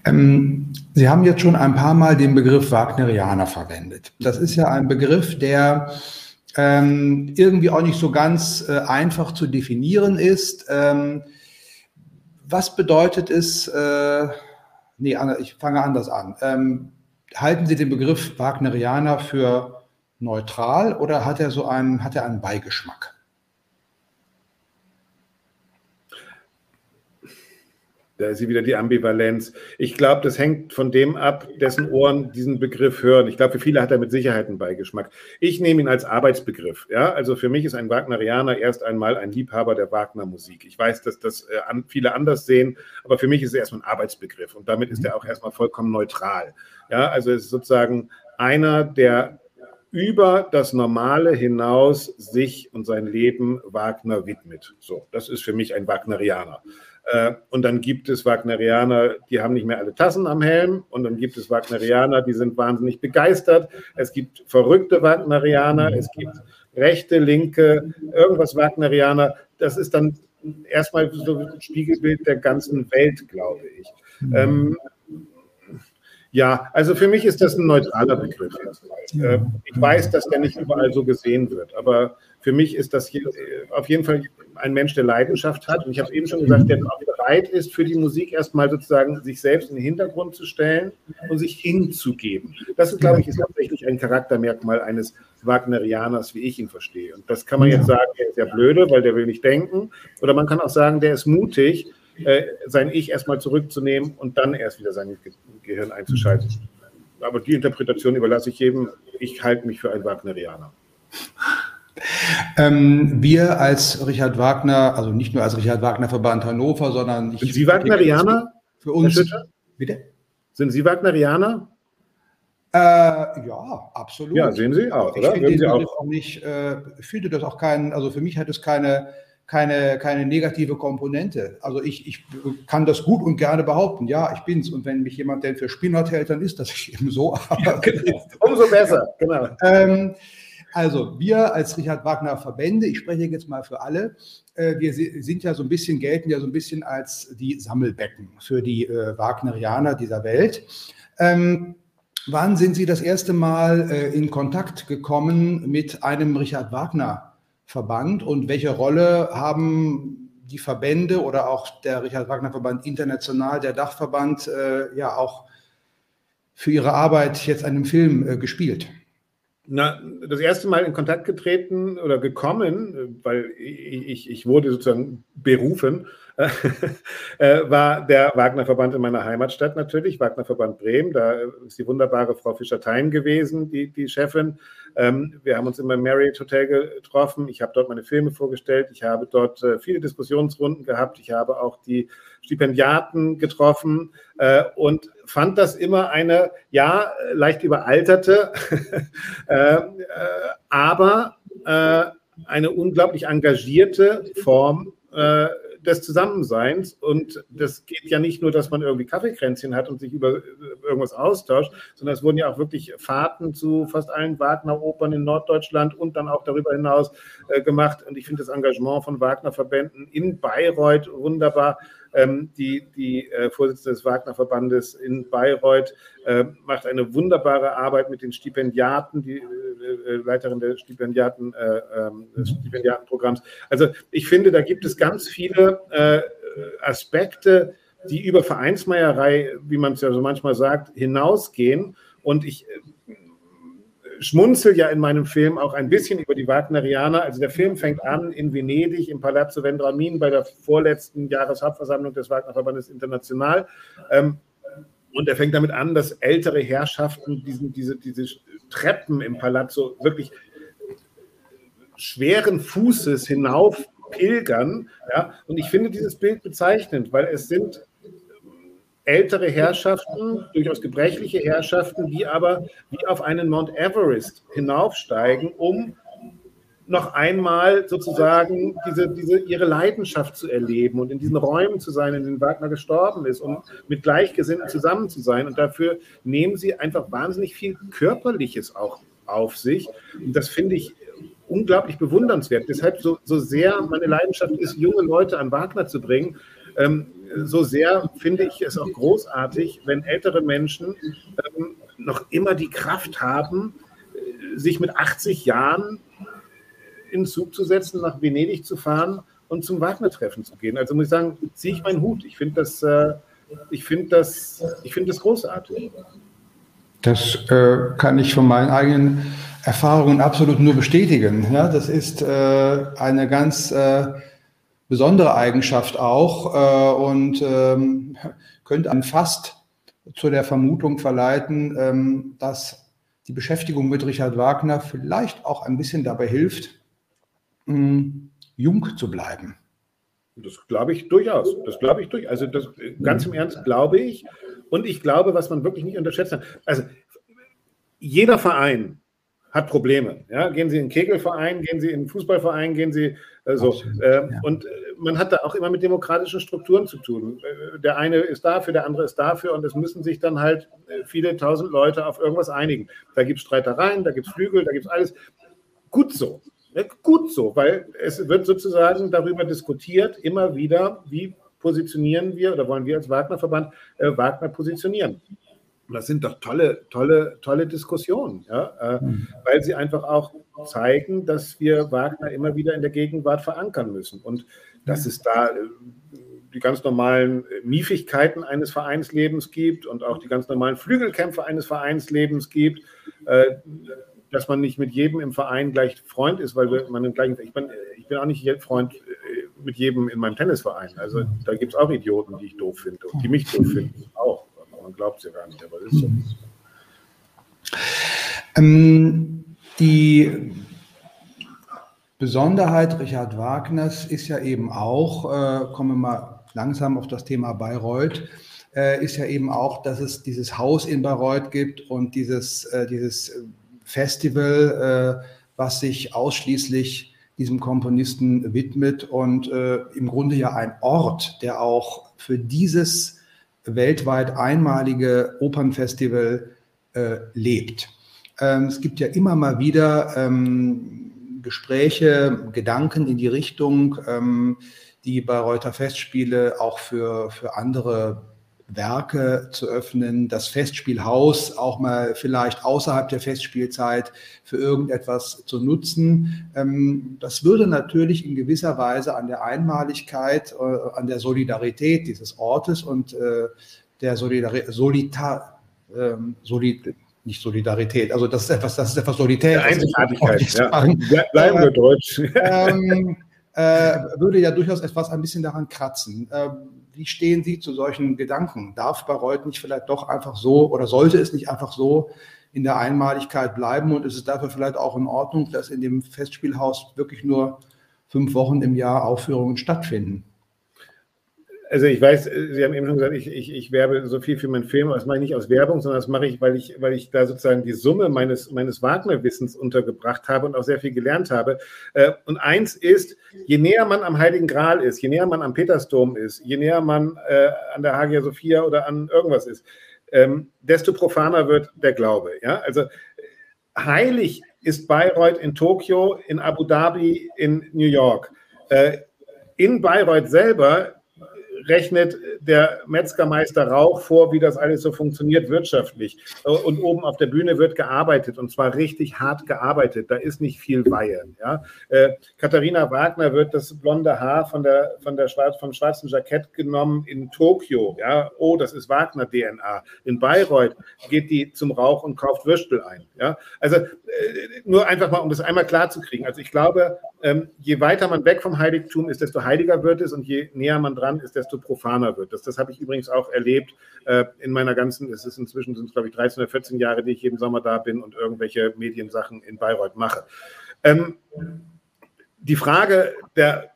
Ähm, Sie haben jetzt schon ein paar Mal den Begriff Wagnerianer verwendet. Das ist ja ein Begriff, der ähm, irgendwie auch nicht so ganz äh, einfach zu definieren ist. Ähm, was bedeutet es, äh, nee, ich fange anders an. Ähm, halten Sie den Begriff Wagnerianer für neutral oder hat er so einen, hat er einen Beigeschmack? Da ist sie wieder die Ambivalenz. Ich glaube, das hängt von dem ab, dessen Ohren diesen Begriff hören. Ich glaube, für viele hat er mit Sicherheit einen Beigeschmack. Ich nehme ihn als Arbeitsbegriff. Ja, also für mich ist ein Wagnerianer erst einmal ein Liebhaber der Wagner-Musik. Ich weiß, dass das äh, viele anders sehen, aber für mich ist er erstmal ein Arbeitsbegriff und damit ist er auch erstmal vollkommen neutral. Ja, also es ist sozusagen einer, der über das Normale hinaus sich und sein Leben Wagner widmet. So, das ist für mich ein Wagnerianer. Äh, und dann gibt es Wagnerianer, die haben nicht mehr alle Tassen am Helm. Und dann gibt es Wagnerianer, die sind wahnsinnig begeistert. Es gibt verrückte Wagnerianer, es gibt rechte, linke, irgendwas Wagnerianer. Das ist dann erstmal so ein Spiegelbild der ganzen Welt, glaube ich. Mhm. Ähm, ja, also für mich ist das ein neutraler Begriff. Äh, ich weiß, dass der nicht überall so gesehen wird, aber für mich ist das hier äh, auf jeden Fall ein Mensch, der Leidenschaft hat. Und ich habe eben schon gesagt, der bereit ist, für die Musik erstmal sozusagen sich selbst in den Hintergrund zu stellen und sich hinzugeben. Das, glaube ich, ist tatsächlich ein Charaktermerkmal eines Wagnerianers, wie ich ihn verstehe. Und das kann man jetzt sagen, der ist ja blöde, weil der will nicht denken. Oder man kann auch sagen, der ist mutig, äh, sein Ich erstmal zurückzunehmen und dann erst wieder sein Ge Gehirn einzuschalten. Aber die Interpretation überlasse ich jedem. Ich halte mich für ein Wagnerianer. Ähm, wir als Richard Wagner, also nicht nur als Richard Wagner Verband Hannover, sondern ich. Sind Sie Wagnerianer? Für uns. Bitte? Sind Sie Wagnerianer? Äh, ja, absolut. Ja, sehen Sie auch, ich oder? Finde, Sie auch? auch nicht, äh, finde das auch keinen, also für mich hat es keine, keine, keine negative Komponente. Also ich, ich kann das gut und gerne behaupten, ja, ich bin's. Und wenn mich jemand denn für Spinnert hält, dann ist das <laughs> eben so. Ja, genau. Umso besser, genau. Ähm, also wir als Richard Wagner Verbände, ich spreche jetzt mal für alle, äh, wir sind ja so ein bisschen, gelten ja so ein bisschen als die Sammelbecken für die äh, Wagnerianer dieser Welt. Ähm, wann sind Sie das erste Mal äh, in Kontakt gekommen mit einem Richard Wagner Verband und welche Rolle haben die Verbände oder auch der Richard Wagner Verband international, der Dachverband, ja auch für ihre Arbeit jetzt an dem Film gespielt? Na, das erste Mal in Kontakt getreten oder gekommen, weil ich, ich wurde sozusagen berufen, <laughs> äh, war der Wagner-Verband in meiner Heimatstadt natürlich, Wagner-Verband Bremen. Da ist die wunderbare Frau Fischer-Thein gewesen, die, die Chefin. Ähm, wir haben uns immer im Marriott Hotel getroffen. Ich habe dort meine Filme vorgestellt. Ich habe dort äh, viele Diskussionsrunden gehabt. Ich habe auch die Stipendiaten getroffen äh, und fand das immer eine, ja, leicht überalterte, <laughs> äh, äh, aber äh, eine unglaublich engagierte Form äh, des Zusammenseins. Und das geht ja nicht nur, dass man irgendwie Kaffeekränzchen hat und sich über irgendwas austauscht, sondern es wurden ja auch wirklich Fahrten zu fast allen Wagner-Opern in Norddeutschland und dann auch darüber hinaus äh, gemacht. Und ich finde das Engagement von Wagner-Verbänden in Bayreuth wunderbar. Ähm, die die äh, Vorsitzende des Wagner-Verbandes in Bayreuth äh, macht eine wunderbare Arbeit mit den Stipendiaten, die äh, Leiterin der Stipendiaten, äh, ähm, des Stipendiatenprogramms. Also ich finde, da gibt es ganz viele Aspekte, die über Vereinsmeierei, wie man es ja so manchmal sagt, hinausgehen. Und ich schmunzel ja in meinem Film auch ein bisschen über die Wagnerianer. Also der Film fängt an in Venedig im Palazzo Vendramin bei der vorletzten Jahreshauptversammlung des Wagnerverbandes International. Ähm, und er fängt damit an, dass ältere Herrschaften diesen, diese, diese Treppen im Palazzo wirklich schweren Fußes hinauf pilgern. Ja? Und ich finde dieses Bild bezeichnend, weil es sind ältere Herrschaften, durchaus gebrechliche Herrschaften, die aber wie auf einen Mount Everest hinaufsteigen, um noch einmal sozusagen diese, diese, ihre Leidenschaft zu erleben und in diesen Räumen zu sein, in denen Wagner gestorben ist, um mit Gleichgesinnten zusammen zu sein. Und dafür nehmen sie einfach wahnsinnig viel Körperliches auch auf sich. Und das finde ich unglaublich bewundernswert. Deshalb so, so sehr meine Leidenschaft ist, junge Leute an Wagner zu bringen, ähm, so sehr finde ich es auch großartig, wenn ältere Menschen ähm, noch immer die Kraft haben, äh, sich mit 80 Jahren in den Zug zu setzen, nach Venedig zu fahren und zum Wagner-Treffen zu gehen. Also muss ich sagen, ziehe ich meinen Hut. Ich finde das, äh, ich das, ich das großartig. Das äh, kann ich von meinen eigenen Erfahrungen absolut nur bestätigen. Ja, das ist äh, eine ganz äh, besondere Eigenschaft auch äh, und ähm, könnte einen fast zu der Vermutung verleiten, ähm, dass die Beschäftigung mit Richard Wagner vielleicht auch ein bisschen dabei hilft, hm, jung zu bleiben. Das glaube ich durchaus. Das glaube ich durch. Also das, ganz im Ernst glaube ich. Und ich glaube, was man wirklich nicht unterschätzt hat. Also jeder Verein hat Probleme. Ja? Gehen Sie in einen Kegelverein, gehen Sie in einen Fußballverein, gehen Sie äh, so. Äh, ja. Und äh, man hat da auch immer mit demokratischen Strukturen zu tun. Äh, der eine ist dafür, der andere ist dafür und es müssen sich dann halt äh, viele tausend Leute auf irgendwas einigen. Da gibt es Streitereien, da gibt es Flügel, da gibt es alles. Gut so. Ja, gut so, weil es wird sozusagen darüber diskutiert, immer wieder, wie positionieren wir oder wollen wir als Wagner-Verband äh, Wagner positionieren. Und das sind doch tolle, tolle, tolle Diskussionen, ja? Äh, mhm. weil sie einfach auch zeigen, dass wir Wagner immer wieder in der Gegenwart verankern müssen. Und dass es da äh, die ganz normalen Miefigkeiten eines Vereinslebens gibt und auch die ganz normalen Flügelkämpfe eines Vereinslebens gibt, äh, dass man nicht mit jedem im Verein gleich Freund ist, weil man im gleichen, ich bin, ich bin auch nicht Freund mit jedem in meinem Tennisverein. Also da gibt es auch Idioten, die ich doof finde und die mich doof finden auch. Glaubt es ja gar nicht, aber das ist so. Ähm, die Besonderheit Richard Wagners ist ja eben auch, äh, kommen wir mal langsam auf das Thema Bayreuth, äh, ist ja eben auch, dass es dieses Haus in Bayreuth gibt und dieses, äh, dieses Festival, äh, was sich ausschließlich diesem Komponisten widmet und äh, im Grunde ja ein Ort, der auch für dieses weltweit einmalige Opernfestival äh, lebt. Ähm, es gibt ja immer mal wieder ähm, Gespräche, Gedanken in die Richtung, ähm, die Bayreuther Festspiele auch für, für andere Werke zu öffnen, das Festspielhaus auch mal vielleicht außerhalb der Festspielzeit für irgendetwas zu nutzen. Ähm, das würde natürlich in gewisser Weise an der Einmaligkeit, äh, an der Solidarität dieses Ortes und äh, der Solidarität, Solita, ähm, Solid, nicht Solidarität, also das ist etwas, das ist etwas Solitär. Einzigartigkeit, ja. Bleiben wir deutsch. Ähm, äh, würde ja durchaus etwas ein bisschen daran kratzen. Ähm, wie stehen Sie zu solchen Gedanken? Darf Bayreuth nicht vielleicht doch einfach so oder sollte es nicht einfach so in der Einmaligkeit bleiben und ist es dafür vielleicht auch in Ordnung, dass in dem Festspielhaus wirklich nur fünf Wochen im Jahr Aufführungen stattfinden? Also ich weiß, Sie haben eben schon gesagt, ich, ich, ich werbe so viel für meinen Film, das mache ich nicht aus Werbung, sondern das mache ich, weil ich, weil ich da sozusagen die Summe meines, meines Wagner-Wissens untergebracht habe und auch sehr viel gelernt habe. Äh, und eins ist, je näher man am Heiligen Gral ist, je näher man am Petersdom ist, je näher man äh, an der Hagia Sophia oder an irgendwas ist, ähm, desto profaner wird der Glaube. Ja? Also heilig ist Bayreuth in Tokio, in Abu Dhabi, in New York. Äh, in Bayreuth selber rechnet der Metzgermeister Rauch vor, wie das alles so funktioniert wirtschaftlich. Und oben auf der Bühne wird gearbeitet und zwar richtig hart gearbeitet. Da ist nicht viel Weihe. Ja? Äh, Katharina Wagner wird das blonde Haar von der, von der Schwarz, vom schwarzen Jackett genommen in Tokio. Ja? Oh, das ist Wagner-DNA. In Bayreuth geht die zum Rauch und kauft Würstel ein. Ja? Also äh, nur einfach mal, um das einmal klar zu kriegen. Also ich glaube, ähm, je weiter man weg vom Heiligtum ist, desto heiliger wird es und je näher man dran ist, desto profaner wird es. Das habe ich übrigens auch erlebt äh, in meiner ganzen, es ist inzwischen sind es glaube ich 13 oder 14 Jahre, die ich jeden Sommer da bin und irgendwelche Mediensachen in Bayreuth mache. Ähm, die Frage der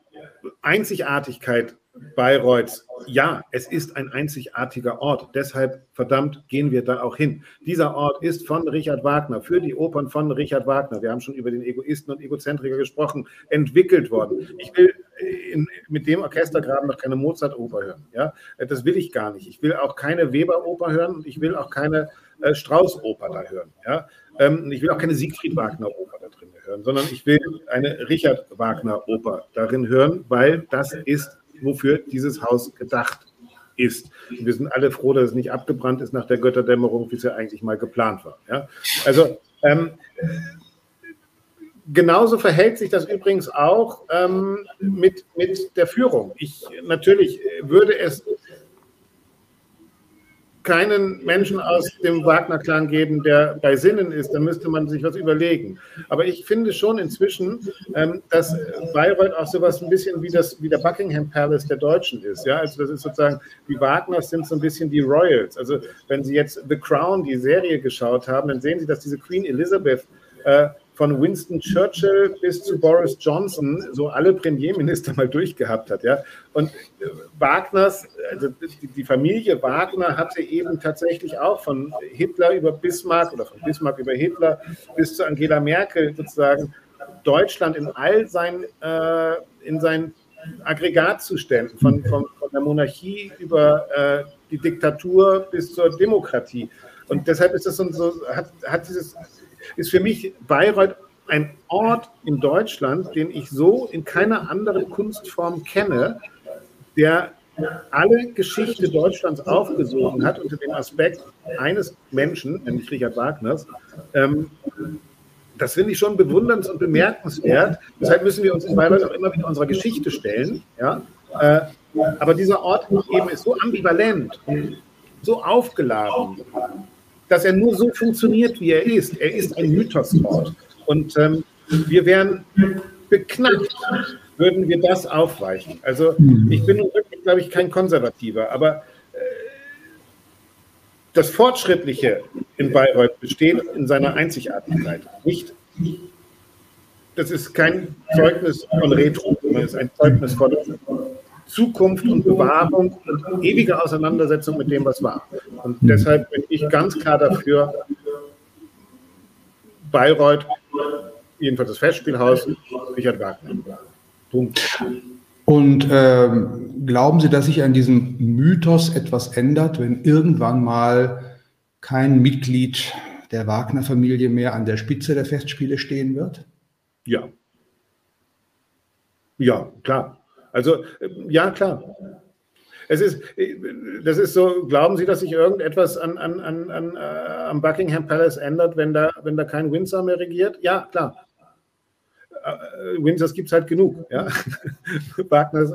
Einzigartigkeit Bayreuths, ja, es ist ein einzigartiger Ort. Deshalb, verdammt, gehen wir da auch hin. Dieser Ort ist von Richard Wagner, für die Opern von Richard Wagner, wir haben schon über den Egoisten und Egozentriker gesprochen, entwickelt worden. Ich will in, mit dem Orchestergraben noch keine Mozart-Oper hören. Ja? Das will ich gar nicht. Ich will auch keine Weber-Oper hören und ich will auch keine äh, Strauß-Oper da hören. Ja? Ähm, ich will auch keine Siegfried Wagner-Oper da drin hören, sondern ich will eine Richard Wagner-Oper darin hören, weil das ist wofür dieses Haus gedacht ist. Und wir sind alle froh, dass es nicht abgebrannt ist nach der Götterdämmerung, wie es ja eigentlich mal geplant war. Ja? Also ähm, genauso verhält sich das übrigens auch ähm, mit, mit der Führung. Ich natürlich würde es keinen Menschen aus dem Wagner-Clan geben, der bei Sinnen ist, dann müsste man sich was überlegen. Aber ich finde schon inzwischen, ähm, dass Bayreuth auch sowas ein bisschen wie, das, wie der Buckingham Palace der Deutschen ist. Ja? Also das ist sozusagen, die Wagners sind so ein bisschen die Royals. Also wenn Sie jetzt The Crown, die Serie geschaut haben, dann sehen Sie, dass diese Queen Elizabeth äh, von Winston Churchill bis zu Boris Johnson so alle Premierminister mal durchgehabt hat. Ja? Und äh, Wagners, also die Familie Wagner hatte eben tatsächlich auch von Hitler über Bismarck oder von Bismarck über Hitler bis zu Angela Merkel sozusagen Deutschland in all seinen, äh, in seinen Aggregatzuständen, von, von, von der Monarchie über äh, die Diktatur bis zur Demokratie. Und deshalb ist das so, hat, hat dieses ist für mich Bayreuth ein Ort in Deutschland, den ich so in keiner anderen Kunstform kenne, der alle Geschichte Deutschlands aufgesogen hat unter dem Aspekt eines Menschen, nämlich Richard Wagners. Ähm, das finde ich schon bewunderns- und bemerkenswert. Deshalb müssen wir uns in Bayreuth auch immer wieder unserer Geschichte stellen. Ja? Äh, aber dieser Ort eben ist so ambivalent so aufgeladen, dass er nur so funktioniert, wie er ist. Er ist ein Mythosort. Und ähm, wir wären beknackt, würden wir das aufweichen. Also ich bin wirklich, glaube ich, kein Konservativer, aber äh, das Fortschrittliche in Bayreuth besteht in seiner Einzigartigkeit. Nicht, das ist kein Zeugnis von Retro, sondern es ist ein Zeugnis von Zukunft und Bewahrung und ewige Auseinandersetzung mit dem, was war. Und mhm. deshalb bin ich ganz klar dafür, Bayreuth, jedenfalls das Festspielhaus, Richard Wagner. Punkt. Und ähm, glauben Sie, dass sich an diesem Mythos etwas ändert, wenn irgendwann mal kein Mitglied der Wagner-Familie mehr an der Spitze der Festspiele stehen wird? Ja. Ja, klar. Also ja, klar. Es ist, das ist so, glauben Sie, dass sich irgendetwas an, an, an, an, äh, am Buckingham Palace ändert, wenn da, wenn da kein Windsor mehr regiert? Ja, klar. Äh, Windsors gibt es halt genug. Ja? <laughs> Wagners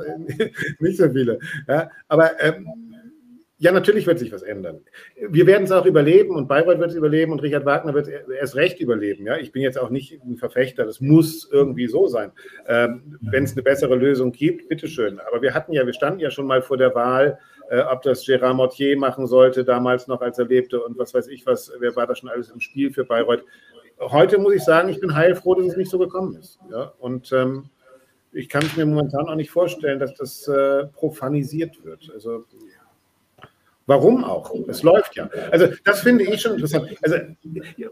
nicht so viele. Ja? Aber ähm, ja, natürlich wird sich was ändern. Wir werden es auch überleben und Bayreuth wird es überleben und Richard Wagner wird erst recht überleben. Ja, ich bin jetzt auch nicht ein Verfechter, das muss irgendwie so sein. Ähm, Wenn es eine bessere Lösung gibt, bitteschön. Aber wir hatten ja, wir standen ja schon mal vor der Wahl, äh, ob das Gérard Mortier machen sollte, damals noch, als er lebte und was weiß ich was, wer war da schon alles im Spiel für Bayreuth. Heute muss ich sagen, ich bin heilfroh, dass es nicht so gekommen ist. Ja, und ähm, ich kann es mir momentan auch nicht vorstellen, dass das äh, profanisiert wird. Also Warum auch? Es läuft ja. Also das finde ich schon interessant. Also,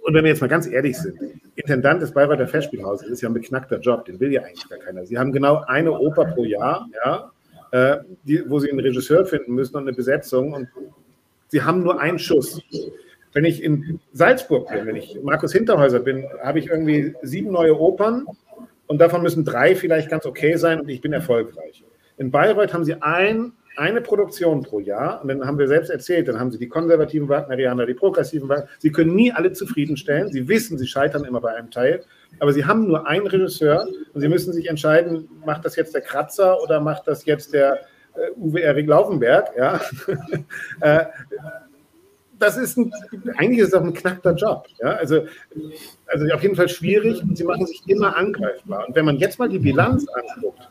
und wenn wir jetzt mal ganz ehrlich sind, Intendant des Bayreuther Festspielhauses ist ja ein beknackter Job, den will ja eigentlich gar keiner. Sie haben genau eine Oper pro Jahr, ja, äh, die, wo sie einen Regisseur finden müssen und eine Besetzung und sie haben nur einen Schuss. Wenn ich in Salzburg bin, wenn ich Markus Hinterhäuser bin, habe ich irgendwie sieben neue Opern und davon müssen drei vielleicht ganz okay sein und ich bin erfolgreich. In Bayreuth haben sie ein eine Produktion pro Jahr. Und dann haben wir selbst erzählt, dann haben sie die konservativen Wagnerianer, die progressiven Wagner. Sie können nie alle zufriedenstellen. Sie wissen, sie scheitern immer bei einem Teil. Aber sie haben nur einen Regisseur und sie müssen sich entscheiden, macht das jetzt der Kratzer oder macht das jetzt der äh, Uwe Erik Laufenberg? Ja? <laughs> äh, das ist ein, eigentlich ist es auch ein knackter Job. Ja? Also, also auf jeden Fall schwierig und sie machen sich immer angreifbar. Und wenn man jetzt mal die Bilanz anguckt,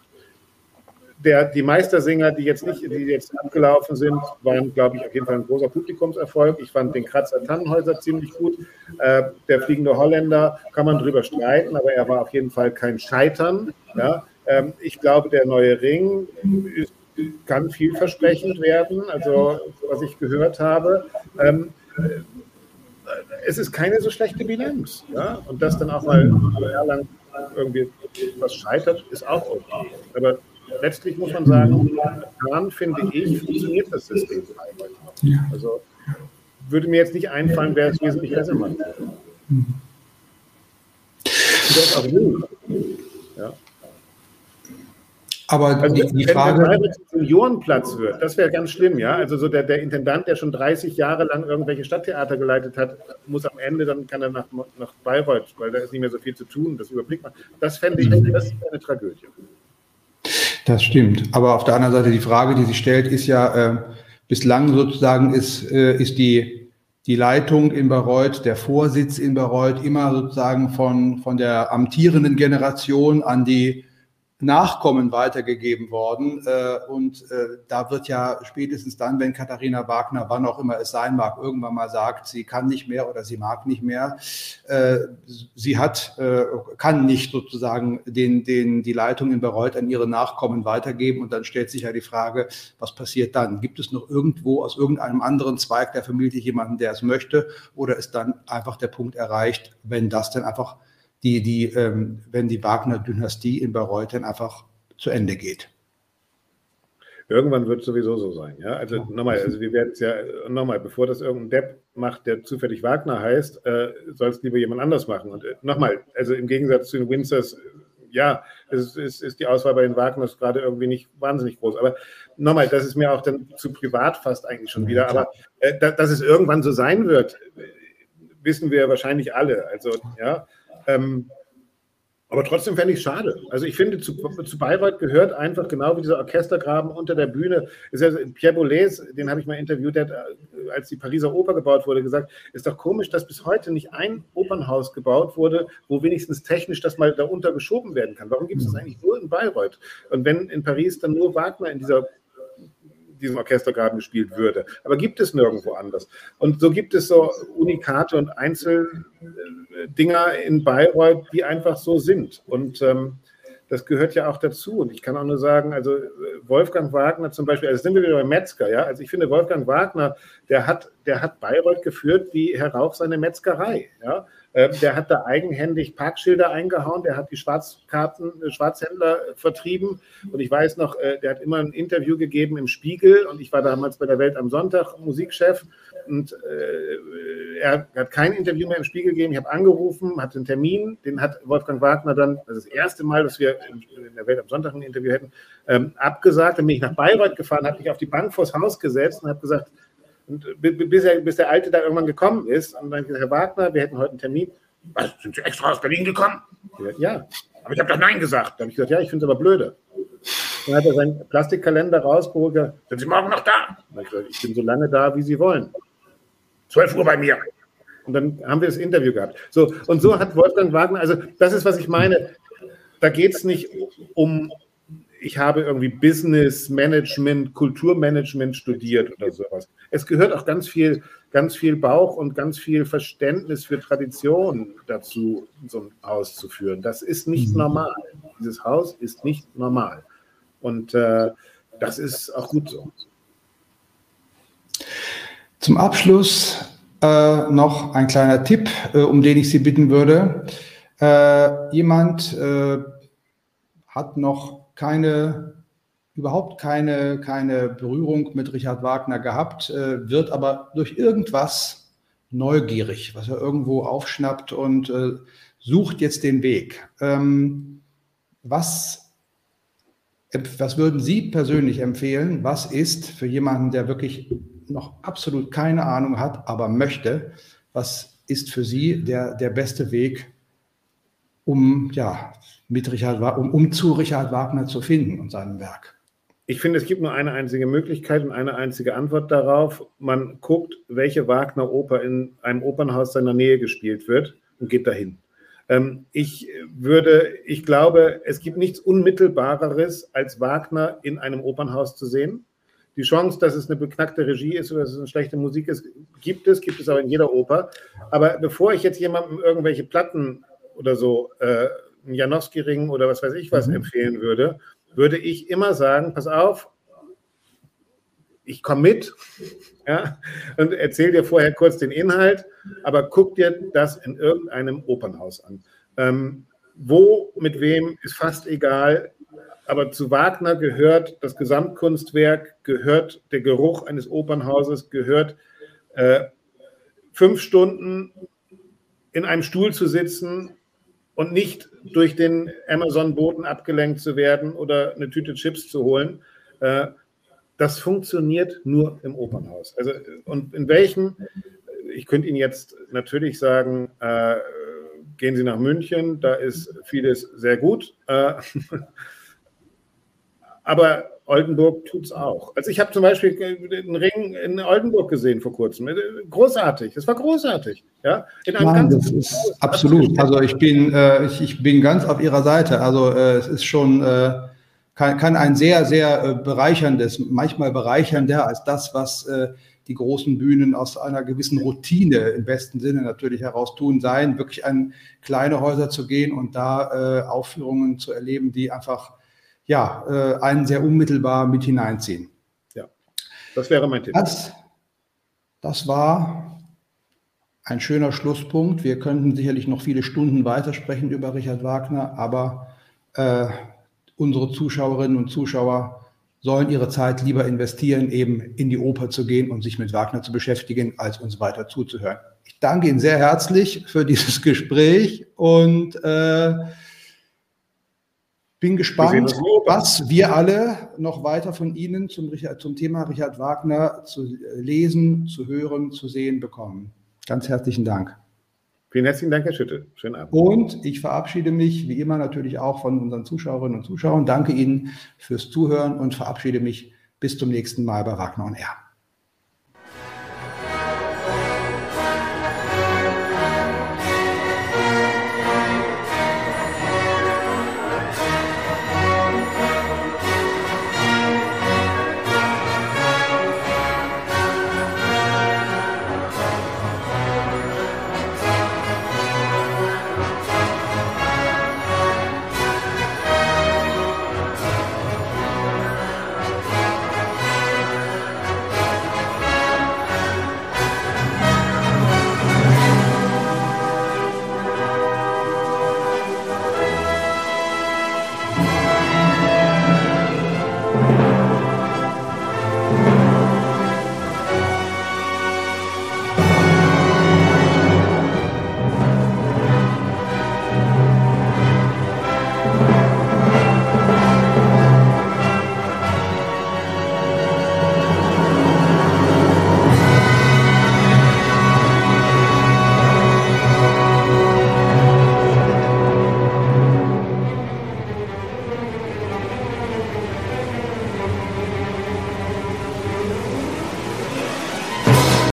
der, die Meistersinger, die jetzt nicht, die jetzt abgelaufen sind, waren, glaube ich, auf jeden Fall ein großer Publikumserfolg. Ich fand den Kratzer Tannenhäuser ziemlich gut. Äh, der fliegende Holländer kann man drüber streiten, aber er war auf jeden Fall kein Scheitern. Ja? Ähm, ich glaube, der neue Ring ist, kann vielversprechend werden, also was ich gehört habe. Ähm, es ist keine so schlechte Bilanz. Ja? Und das dann auch mal lang irgendwie was scheitert, ist auch okay. Aber letztlich muss man sagen, dann finde ich, funktioniert das System ja. Also würde mir jetzt nicht einfallen, wer es wesentlich besser macht. Ja. Aber also, die, die Frage. Wenn es Seniorenplatz wird, das wäre ganz schlimm, ja. Also so der, der Intendant, der schon 30 Jahre lang irgendwelche Stadttheater geleitet hat, muss am Ende, dann kann er nach, nach Bayreuth, weil da ist nicht mehr so viel zu tun, das überblickt man. Das fände ich, das ist eine Tragödie. Das stimmt. Aber auf der anderen Seite die Frage, die sich stellt, ist ja, äh, bislang sozusagen ist, äh, ist die, die Leitung in Bayreuth, der Vorsitz in Bayreuth immer sozusagen von, von der amtierenden Generation an die Nachkommen weitergegeben worden. Äh, und äh, da wird ja spätestens dann, wenn Katharina Wagner, wann auch immer es sein mag, irgendwann mal sagt, sie kann nicht mehr oder sie mag nicht mehr, äh, sie hat, kann nicht sozusagen den, den, die Leitung in Bayreuth an ihre Nachkommen weitergeben. Und dann stellt sich ja die Frage, was passiert dann? Gibt es noch irgendwo aus irgendeinem anderen Zweig der Familie jemanden, der es möchte? Oder ist dann einfach der Punkt erreicht, wenn das dann einfach die, die, ähm, wenn die Wagner-Dynastie in Bayreuth dann einfach zu Ende geht. Irgendwann wird es sowieso so sein. Ja? Also ja. nochmal, also wir werden es ja nochmal, bevor das irgendein Depp macht, der zufällig Wagner heißt, äh, soll es lieber jemand anders machen. Und äh, nochmal, also im Gegensatz zu den Windsors, ja, es ist, ist, die Auswahl bei den Wagners gerade irgendwie nicht wahnsinnig groß. Aber nochmal, das ist mir auch dann zu privat fast eigentlich schon wieder. Aber äh, dass es irgendwann so sein wird, wissen wir wahrscheinlich alle. Also ja, ähm, aber trotzdem fände ich es schade. Also ich finde, zu, zu Bayreuth gehört einfach genau wie dieser Orchestergraben unter der Bühne. Ist ja, Pierre Boulez, den habe ich mal interviewt, der hat, äh, als die Pariser Oper gebaut wurde, gesagt, ist doch komisch, dass bis heute nicht ein Opernhaus gebaut wurde, wo wenigstens technisch das mal darunter geschoben werden kann. Warum gibt es das eigentlich nur in Bayreuth? Und wenn in Paris dann nur Wagner in dieser diesem Orchestergraben gespielt würde. Aber gibt es nirgendwo anders. Und so gibt es so Unikate und Einzeldinger in Bayreuth, die einfach so sind. Und ähm, das gehört ja auch dazu. Und ich kann auch nur sagen, also Wolfgang Wagner zum Beispiel, also sind wir wieder bei Metzger, ja. Also ich finde, Wolfgang Wagner, der hat, der hat Bayreuth geführt wie Herr Rauch seine Metzgerei, ja. Ähm, der hat da eigenhändig Parkschilder eingehauen, der hat die Schwarzkarten, äh, Schwarzhändler vertrieben. Und ich weiß noch, äh, der hat immer ein Interview gegeben im Spiegel und ich war damals bei der Welt am Sonntag Musikchef und äh, er hat kein Interview mehr im Spiegel gegeben. Ich habe angerufen, hatte einen Termin, den hat Wolfgang Wagner dann, das ist das erste Mal, dass wir in der Welt am Sonntag ein Interview hätten, ähm, abgesagt. Dann bin ich nach Bayreuth gefahren, habe mich auf die Bank vors Haus gesetzt und habe gesagt, und bis, er, bis der Alte da irgendwann gekommen ist, und dann gesagt, Herr Wagner, wir hätten heute einen Termin. Was, sind Sie extra aus Berlin gekommen? Ja, aber ich habe doch Nein gesagt. Dann habe ich gesagt, ja, ich finde es aber blöde. Dann hat er seinen Plastikkalender rausgeholt. Sind Sie morgen noch da? Dann ich gesagt, ich bin so lange da, wie Sie wollen. 12 Uhr bei mir. Und dann haben wir das Interview gehabt. So, und so hat Wolfgang Wagner, also das ist, was ich meine. Da geht es nicht um, ich habe irgendwie Business Management, Kulturmanagement studiert oder sowas. Es gehört auch ganz viel, ganz viel Bauch und ganz viel Verständnis für Tradition dazu, so ein Haus zu führen. Das ist nicht mhm. normal. Dieses Haus ist nicht normal. Und äh, das ist auch gut so. Zum Abschluss äh, noch ein kleiner Tipp, äh, um den ich Sie bitten würde. Äh, jemand äh, hat noch keine, überhaupt keine, keine Berührung mit Richard Wagner gehabt, äh, wird aber durch irgendwas neugierig, was er irgendwo aufschnappt und äh, sucht jetzt den Weg. Ähm, was, was würden Sie persönlich empfehlen? Was ist für jemanden, der wirklich noch absolut keine Ahnung hat, aber möchte, was ist für Sie der, der beste Weg, um ja, mit Richard, um, um zu Richard Wagner zu finden und seinem Werk? Ich finde, es gibt nur eine einzige Möglichkeit und eine einzige Antwort darauf. Man guckt, welche Wagner-Oper in einem Opernhaus seiner Nähe gespielt wird und geht dahin. Ähm, ich würde, ich glaube, es gibt nichts Unmittelbareres, als Wagner in einem Opernhaus zu sehen. Die Chance, dass es eine beknackte Regie ist oder dass es eine schlechte Musik ist, gibt es, gibt es aber in jeder Oper. Aber bevor ich jetzt jemandem irgendwelche Platten oder so äh, einen Janowski-Ring oder was weiß ich was mhm. empfehlen würde, würde ich immer sagen, pass auf, ich komme mit ja, und erzähle dir vorher kurz den Inhalt, aber guck dir das in irgendeinem Opernhaus an. Ähm, wo, mit wem, ist fast egal. Aber zu Wagner gehört das Gesamtkunstwerk, gehört der Geruch eines Opernhauses, gehört äh, fünf Stunden in einem Stuhl zu sitzen und nicht durch den Amazon-Boten abgelenkt zu werden oder eine Tüte Chips zu holen. Äh, das funktioniert nur im Opernhaus. Also, und in welchem, ich könnte Ihnen jetzt natürlich sagen, äh, gehen Sie nach München, da ist vieles sehr gut. <laughs> Aber Oldenburg tut es auch. Also ich habe zum Beispiel einen Ring in Oldenburg gesehen vor kurzem. Großartig, das war großartig. Ja, in einem Nein, das ist absolut. Also ich bin, äh, ich, ich, bin ganz auf Ihrer Seite. Also äh, es ist schon, äh, kann, kann, ein sehr, sehr äh, bereicherndes, manchmal bereichernder als das, was äh, die großen Bühnen aus einer gewissen Routine im besten Sinne natürlich heraus tun, sein, wirklich an kleine Häuser zu gehen und da äh, Aufführungen zu erleben, die einfach ja, äh, einen sehr unmittelbar mit hineinziehen. Ja, das wäre mein Tipp. Das, das war ein schöner Schlusspunkt. Wir könnten sicherlich noch viele Stunden weitersprechen über Richard Wagner, aber äh, unsere Zuschauerinnen und Zuschauer sollen ihre Zeit lieber investieren, eben in die Oper zu gehen und sich mit Wagner zu beschäftigen, als uns weiter zuzuhören. Ich danke Ihnen sehr herzlich für dieses Gespräch und äh, bin gespannt, was wir alle noch weiter von Ihnen zum, zum Thema Richard Wagner zu lesen, zu hören, zu sehen bekommen. Ganz herzlichen Dank. Vielen herzlichen Dank, Herr Schütte. Schönen Abend. Und ich verabschiede mich, wie immer natürlich auch von unseren Zuschauerinnen und Zuschauern. Danke Ihnen fürs Zuhören und verabschiede mich bis zum nächsten Mal bei Wagner und R.